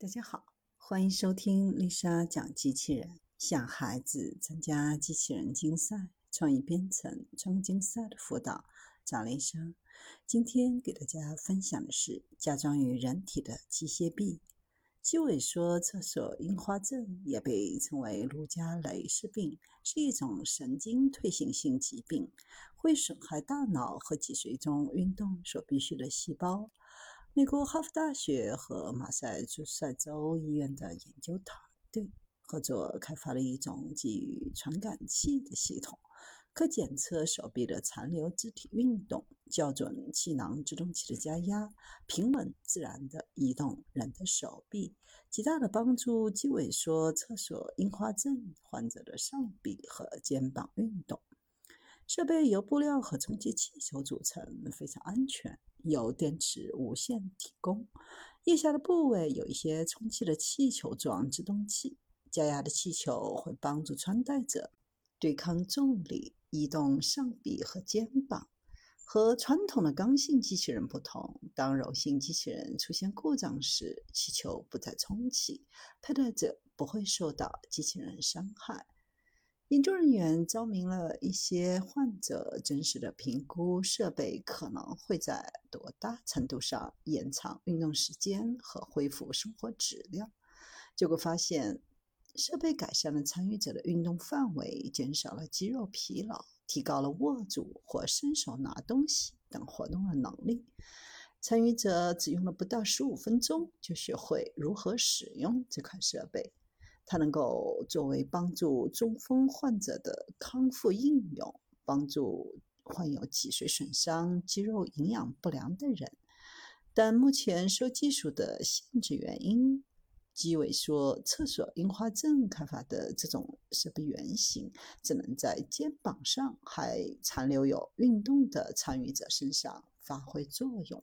大家好，欢迎收听丽莎讲机器人，向孩子参加机器人竞赛、创意编程、创竞赛的辅导。找丽莎，今天给大家分享的是加装于人体的机械臂。肌萎缩侧索硬化症也被称为卢加雷氏病，是一种神经退行性疾病，会损害大脑和脊髓中运动所必需的细胞。美国哈佛大学和马赛诸塞州医院的研究团队合作开发了一种基于传感器的系统，可检测手臂的残留肢体运动，校准气囊制动器的加压，平稳自然地移动人的手臂，极大地帮助肌萎缩侧索硬化症患者的上臂和肩膀运动。设备由布料和充气气球组成，非常安全。由电池无线提供。腋下的部位有一些充气的气球状制动器，加压的气球会帮助穿戴者对抗重力，移动上臂和肩膀。和传统的刚性机器人不同，当柔性机器人出现故障时，气球不再充气，佩戴者不会受到机器人伤害。研究人员招明了一些患者真实的评估设备可能会在多大程度上延长运动时间和恢复生活质量。结果发现，设备改善了参与者的运动范围，减少了肌肉疲劳，提高了握住或伸手拿东西等活动的能力。参与者只用了不到十五分钟，就学会如何使用这款设备。它能够作为帮助中风患者的康复应用，帮助患有脊髓损伤、肌肉营养不良的人。但目前受技术的限制原因，肌萎缩厕所硬化症开发的这种设备原型只能在肩膀上还残留有运动的参与者身上发挥作用。